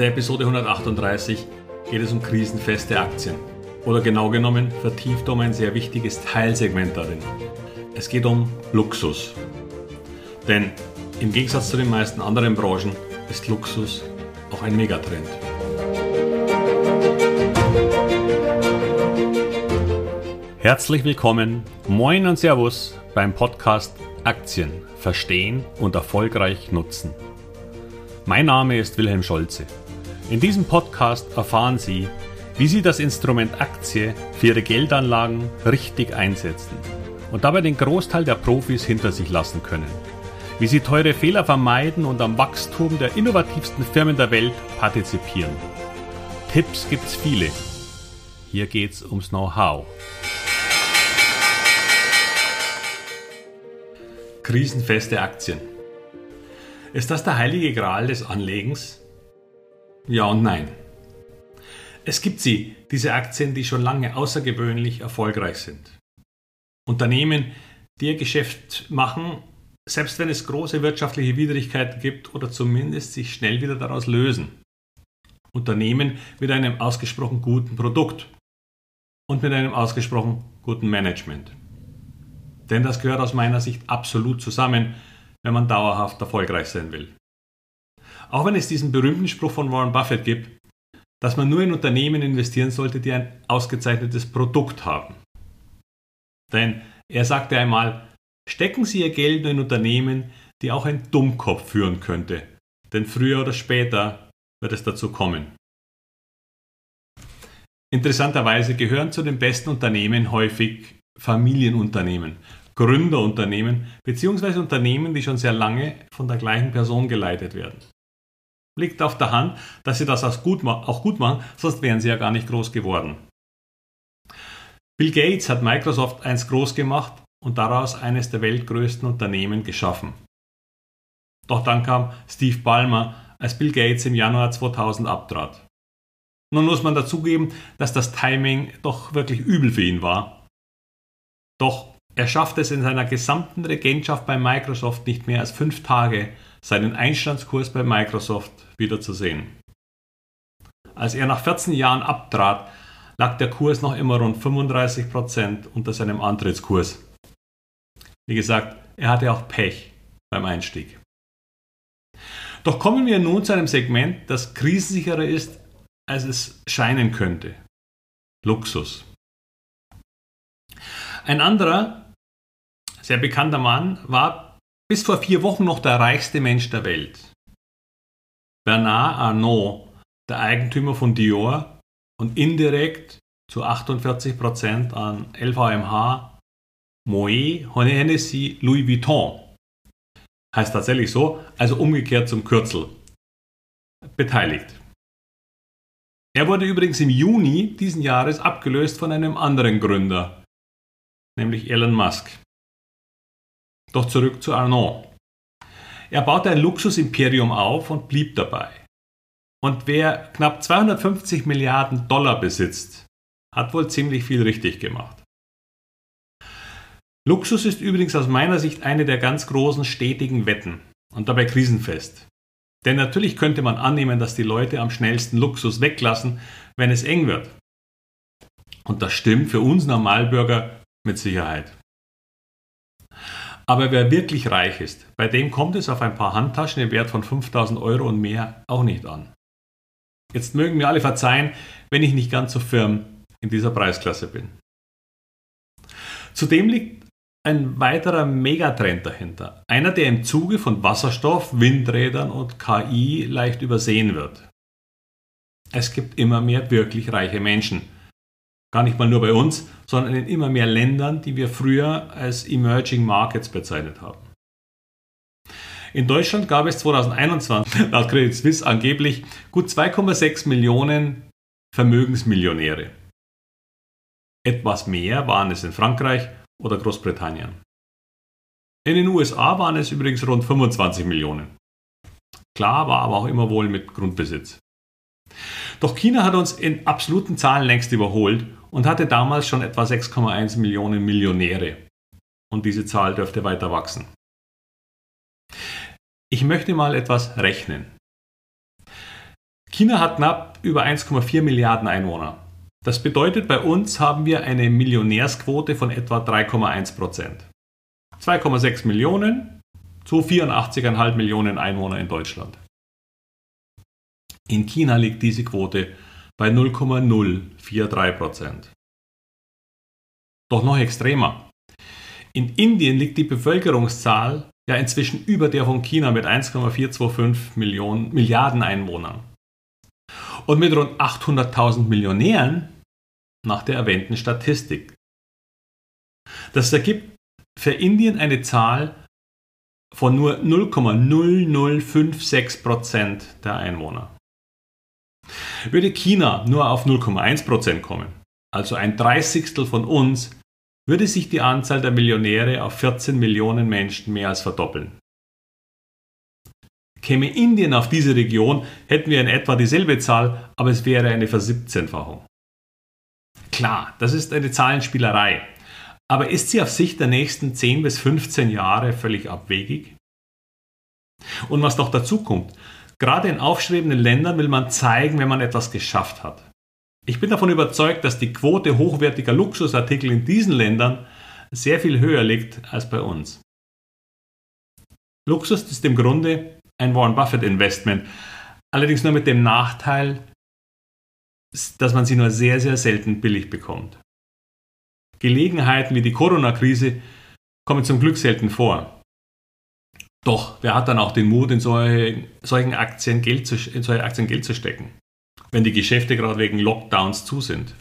der Episode 138 geht es um krisenfeste Aktien. Oder genau genommen vertieft um ein sehr wichtiges Teilsegment darin. Es geht um Luxus. Denn im Gegensatz zu den meisten anderen Branchen ist Luxus auch ein Megatrend. Herzlich willkommen, moin und Servus beim Podcast Aktien verstehen und erfolgreich nutzen. Mein Name ist Wilhelm Scholze. In diesem Podcast erfahren Sie, wie Sie das Instrument Aktie für Ihre Geldanlagen richtig einsetzen und dabei den Großteil der Profis hinter sich lassen können. Wie Sie teure Fehler vermeiden und am Wachstum der innovativsten Firmen der Welt partizipieren. Tipps gibt's viele. Hier geht's ums Know-how. Krisenfeste Aktien. Ist das der heilige Gral des Anlegens? Ja und nein. Es gibt sie, diese Aktien, die schon lange außergewöhnlich erfolgreich sind. Unternehmen, die ihr Geschäft machen, selbst wenn es große wirtschaftliche Widrigkeiten gibt oder zumindest sich schnell wieder daraus lösen. Unternehmen mit einem ausgesprochen guten Produkt und mit einem ausgesprochen guten Management. Denn das gehört aus meiner Sicht absolut zusammen, wenn man dauerhaft erfolgreich sein will. Auch wenn es diesen berühmten Spruch von Warren Buffett gibt, dass man nur in Unternehmen investieren sollte, die ein ausgezeichnetes Produkt haben. Denn er sagte einmal, stecken Sie Ihr Geld nur in Unternehmen, die auch ein Dummkopf führen könnte, denn früher oder später wird es dazu kommen. Interessanterweise gehören zu den besten Unternehmen häufig Familienunternehmen, Gründerunternehmen bzw. Unternehmen, die schon sehr lange von der gleichen Person geleitet werden. Liegt auf der Hand, dass sie das auch gut, machen, sonst wären sie ja gar nicht groß geworden. Bill Gates hat Microsoft einst groß gemacht und daraus eines der weltgrößten Unternehmen geschaffen. Doch dann kam Steve Ballmer, als Bill Gates im Januar 2000 abtrat. Nun muss man dazugeben, dass das Timing doch wirklich übel für ihn war. Doch er schafft es in seiner gesamten Regentschaft bei Microsoft nicht mehr als fünf Tage, seinen Einstandskurs bei Microsoft wiederzusehen. Als er nach 14 Jahren abtrat, lag der Kurs noch immer rund 35% unter seinem Antrittskurs. Wie gesagt, er hatte auch Pech beim Einstieg. Doch kommen wir nun zu einem Segment, das krisensicherer ist, als es scheinen könnte. Luxus. Ein anderer, sehr bekannter Mann, war bis vor vier Wochen noch der reichste Mensch der Welt. Bernard Arnault, der Eigentümer von Dior und indirekt zu 48% an LVMH, Moet, Hennessy, Louis Vuitton. Heißt tatsächlich so, also umgekehrt zum Kürzel. Beteiligt. Er wurde übrigens im Juni diesen Jahres abgelöst von einem anderen Gründer, nämlich Elon Musk. Doch zurück zu Arnaud. Er baute ein Luxusimperium auf und blieb dabei. Und wer knapp 250 Milliarden Dollar besitzt, hat wohl ziemlich viel richtig gemacht. Luxus ist übrigens aus meiner Sicht eine der ganz großen stetigen Wetten und dabei krisenfest. Denn natürlich könnte man annehmen, dass die Leute am schnellsten Luxus weglassen, wenn es eng wird. Und das stimmt für uns Normalbürger mit Sicherheit. Aber wer wirklich reich ist, bei dem kommt es auf ein paar Handtaschen im Wert von 5000 Euro und mehr auch nicht an. Jetzt mögen mir alle verzeihen, wenn ich nicht ganz so firm in dieser Preisklasse bin. Zudem liegt ein weiterer Megatrend dahinter. Einer, der im Zuge von Wasserstoff, Windrädern und KI leicht übersehen wird. Es gibt immer mehr wirklich reiche Menschen. Gar nicht mal nur bei uns, sondern in immer mehr Ländern, die wir früher als Emerging Markets bezeichnet haben. In Deutschland gab es 2021 laut Credit Suisse angeblich gut 2,6 Millionen Vermögensmillionäre. Etwas mehr waren es in Frankreich oder Großbritannien. In den USA waren es übrigens rund 25 Millionen. Klar war aber auch immer wohl mit Grundbesitz. Doch China hat uns in absoluten Zahlen längst überholt und hatte damals schon etwa 6,1 Millionen Millionäre. Und diese Zahl dürfte weiter wachsen. Ich möchte mal etwas rechnen. China hat knapp über 1,4 Milliarden Einwohner. Das bedeutet, bei uns haben wir eine Millionärsquote von etwa 3,1 Prozent. 2,6 Millionen zu 84,5 Millionen Einwohner in Deutschland. In China liegt diese Quote bei 0,043 Prozent. Doch noch extremer. In Indien liegt die Bevölkerungszahl ja inzwischen über der von China mit 1,425 Millionen, Milliarden Einwohnern. Und mit rund 800.000 Millionären nach der erwähnten Statistik. Das ergibt für Indien eine Zahl von nur 0,0056 Prozent der Einwohner. Würde China nur auf 0,1 Prozent kommen, also ein Dreißigstel von uns, würde sich die Anzahl der Millionäre auf 14 Millionen Menschen mehr als verdoppeln. Käme Indien auf diese Region, hätten wir in etwa dieselbe Zahl, aber es wäre eine Versiebzehnfachung. Klar, das ist eine Zahlenspielerei, aber ist sie auf Sicht der nächsten 10 bis 15 Jahre völlig abwegig? Und was noch dazu kommt, gerade in aufstrebenden Ländern will man zeigen, wenn man etwas geschafft hat. Ich bin davon überzeugt, dass die Quote hochwertiger Luxusartikel in diesen Ländern sehr viel höher liegt als bei uns. Luxus ist im Grunde ein Warren Buffett Investment, allerdings nur mit dem Nachteil, dass man sie nur sehr, sehr selten billig bekommt. Gelegenheiten wie die Corona-Krise kommen zum Glück selten vor. Doch, wer hat dann auch den Mut, in solche, solchen Aktien Geld zu, in solche Aktien Geld zu stecken? wenn die Geschäfte gerade wegen Lockdowns zu sind.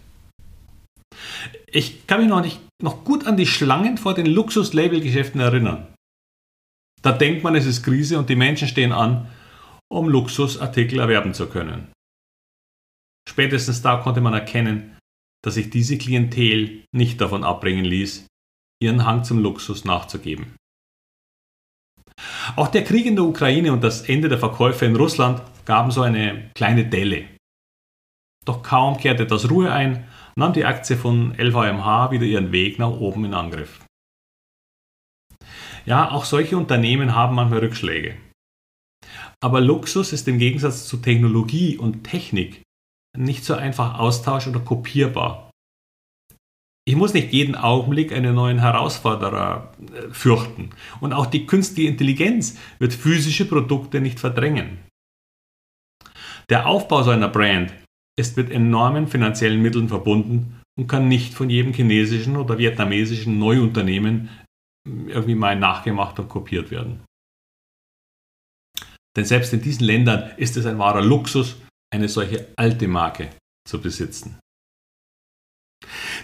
Ich kann mich noch, nicht, noch gut an die Schlangen vor den Luxus-Label-Geschäften erinnern. Da denkt man, es ist Krise und die Menschen stehen an, um Luxusartikel erwerben zu können. Spätestens da konnte man erkennen, dass sich diese Klientel nicht davon abbringen ließ, ihren Hang zum Luxus nachzugeben. Auch der Krieg in der Ukraine und das Ende der Verkäufe in Russland gaben so eine kleine Delle. Doch kaum kehrte das Ruhe ein, nahm die Aktie von LVMH wieder ihren Weg nach oben in Angriff. Ja, auch solche Unternehmen haben manchmal Rückschläge. Aber Luxus ist im Gegensatz zu Technologie und Technik nicht so einfach austausch- oder kopierbar. Ich muss nicht jeden Augenblick einen neuen Herausforderer äh, fürchten. Und auch die künstliche Intelligenz wird physische Produkte nicht verdrängen. Der Aufbau so einer Brand ist mit enormen finanziellen Mitteln verbunden und kann nicht von jedem chinesischen oder vietnamesischen Neuunternehmen irgendwie mal nachgemacht und kopiert werden. Denn selbst in diesen Ländern ist es ein wahrer Luxus, eine solche alte Marke zu besitzen.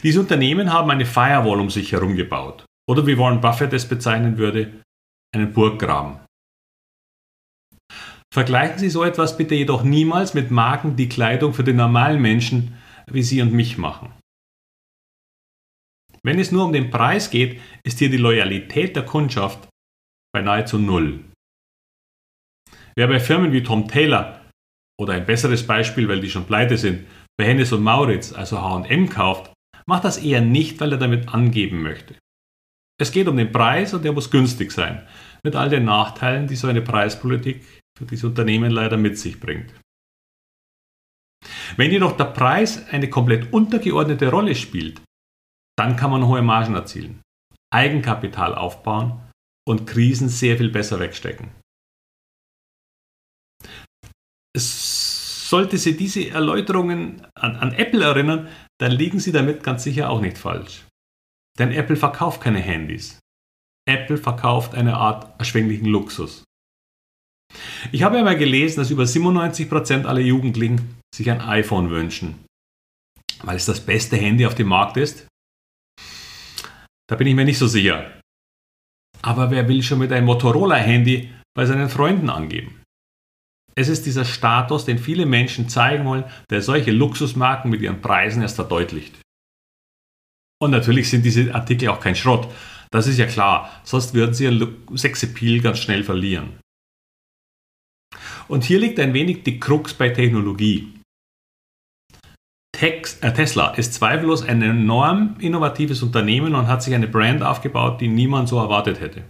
Diese Unternehmen haben eine Firewall um sich herum gebaut oder wie Warren Buffett es bezeichnen würde, einen Burggraben. Vergleichen Sie so etwas bitte jedoch niemals mit Marken, die Kleidung für den normalen Menschen wie Sie und mich machen. Wenn es nur um den Preis geht, ist hier die Loyalität der Kundschaft bei nahezu null. Wer bei Firmen wie Tom Taylor oder ein besseres Beispiel, weil die schon pleite sind, bei Hennes und Mauritz, also H&M kauft, macht das eher nicht, weil er damit angeben möchte. Es geht um den Preis und der muss günstig sein, mit all den Nachteilen, die so eine Preispolitik für diese Unternehmen leider mit sich bringt. Wenn jedoch der Preis eine komplett untergeordnete Rolle spielt, dann kann man hohe Margen erzielen, Eigenkapital aufbauen und Krisen sehr viel besser wegstecken. sollte Sie diese Erläuterungen an, an Apple erinnern, dann liegen Sie damit ganz sicher auch nicht falsch. Denn Apple verkauft keine Handys. Apple verkauft eine Art erschwinglichen Luxus. Ich habe einmal gelesen, dass über 97% aller Jugendlichen sich ein iPhone wünschen, weil es das beste Handy auf dem Markt ist. Da bin ich mir nicht so sicher. Aber wer will schon mit einem Motorola-Handy bei seinen Freunden angeben? Es ist dieser Status, den viele Menschen zeigen wollen, der solche Luxusmarken mit ihren Preisen erst verdeutlicht. Und natürlich sind diese Artikel auch kein Schrott. Das ist ja klar, sonst würden sie ihren Sexappeal ganz schnell verlieren. Und hier liegt ein wenig die Krux bei Technologie. Äh, Tesla ist zweifellos ein enorm innovatives Unternehmen und hat sich eine Brand aufgebaut, die niemand so erwartet hätte.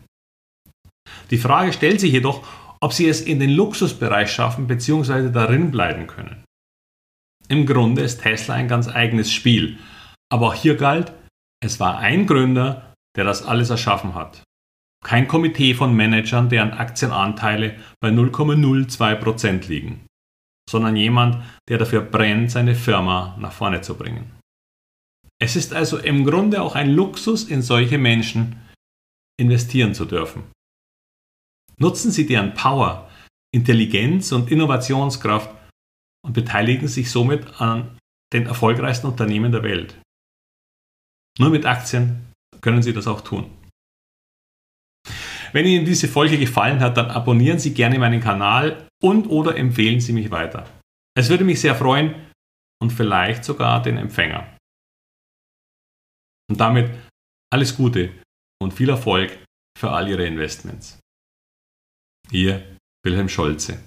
Die Frage stellt sich jedoch, ob sie es in den Luxusbereich schaffen bzw. darin bleiben können. Im Grunde ist Tesla ein ganz eigenes Spiel, aber auch hier galt, es war ein Gründer, der das alles erschaffen hat. Kein Komitee von Managern, deren Aktienanteile bei 0,02% liegen, sondern jemand, der dafür brennt, seine Firma nach vorne zu bringen. Es ist also im Grunde auch ein Luxus, in solche Menschen investieren zu dürfen. Nutzen Sie deren Power, Intelligenz und Innovationskraft und beteiligen sich somit an den erfolgreichsten Unternehmen der Welt. Nur mit Aktien können Sie das auch tun. Wenn Ihnen diese Folge gefallen hat, dann abonnieren Sie gerne meinen Kanal und oder empfehlen Sie mich weiter. Es würde mich sehr freuen und vielleicht sogar den Empfänger. Und damit alles Gute und viel Erfolg für all Ihre Investments. Ihr Wilhelm Scholze.